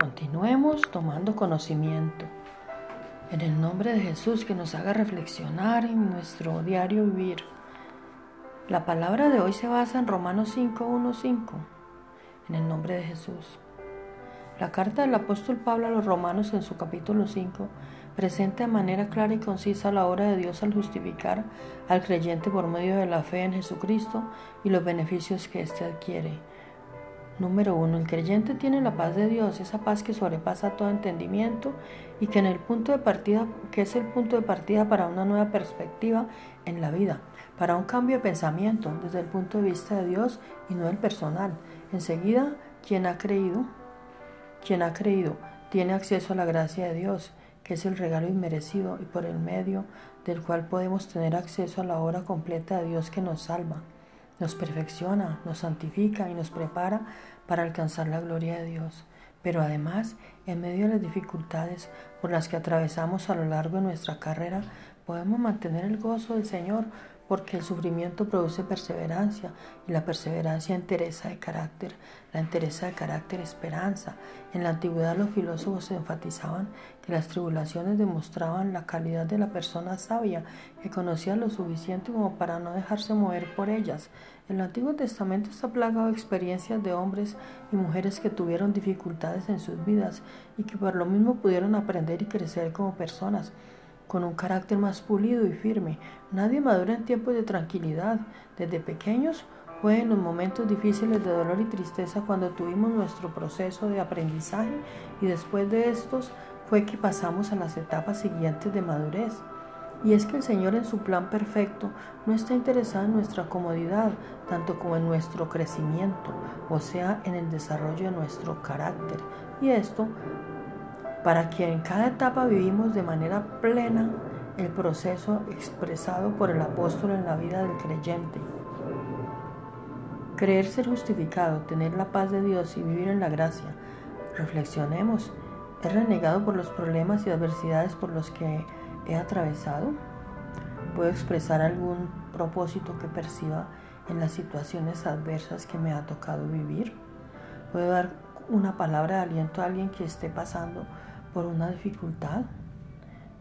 Continuemos tomando conocimiento. En el nombre de Jesús que nos haga reflexionar en nuestro diario vivir. La palabra de hoy se basa en Romanos 5, 5. En el nombre de Jesús. La carta del apóstol Pablo a los romanos en su capítulo 5 presenta de manera clara y concisa la obra de Dios al justificar al creyente por medio de la fe en Jesucristo y los beneficios que éste adquiere. Número 1. El creyente tiene la paz de Dios, esa paz que sobrepasa todo entendimiento y que en el punto de partida, que es el punto de partida para una nueva perspectiva en la vida, para un cambio de pensamiento desde el punto de vista de Dios y no el personal. Enseguida, quien ha creído, quien ha creído tiene acceso a la gracia de Dios que es el regalo inmerecido y por el medio del cual podemos tener acceso a la obra completa de Dios que nos salva, nos perfecciona, nos santifica y nos prepara para alcanzar la gloria de Dios. Pero además, en medio de las dificultades por las que atravesamos a lo largo de nuestra carrera, podemos mantener el gozo del Señor porque el sufrimiento produce perseverancia y la perseverancia entereza de carácter, la entereza de carácter esperanza. En la antigüedad los filósofos enfatizaban que las tribulaciones demostraban la calidad de la persona sabia, que conocía lo suficiente como para no dejarse mover por ellas. El Antiguo Testamento está plagado de experiencias de hombres y mujeres que tuvieron dificultades en sus vidas y que por lo mismo pudieron aprender y crecer como personas con un carácter más pulido y firme. Nadie madura en tiempos de tranquilidad. Desde pequeños fue en los momentos difíciles de dolor y tristeza cuando tuvimos nuestro proceso de aprendizaje y después de estos fue que pasamos a las etapas siguientes de madurez. Y es que el Señor en su plan perfecto no está interesado en nuestra comodidad, tanto como en nuestro crecimiento, o sea, en el desarrollo de nuestro carácter. Y esto para que en cada etapa vivimos de manera plena el proceso expresado por el apóstol en la vida del creyente. Creer ser justificado, tener la paz de Dios y vivir en la gracia. Reflexionemos. ¿He renegado por los problemas y adversidades por los que he atravesado? ¿Puedo expresar algún propósito que perciba en las situaciones adversas que me ha tocado vivir? ¿Puedo dar una palabra de aliento a alguien que esté pasando por una dificultad.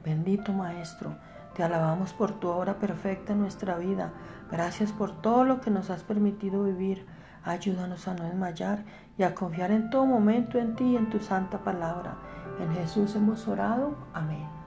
Bendito Maestro, te alabamos por tu obra perfecta en nuestra vida. Gracias por todo lo que nos has permitido vivir. Ayúdanos a no desmayar y a confiar en todo momento en ti y en tu santa palabra. En Jesús hemos orado. Amén.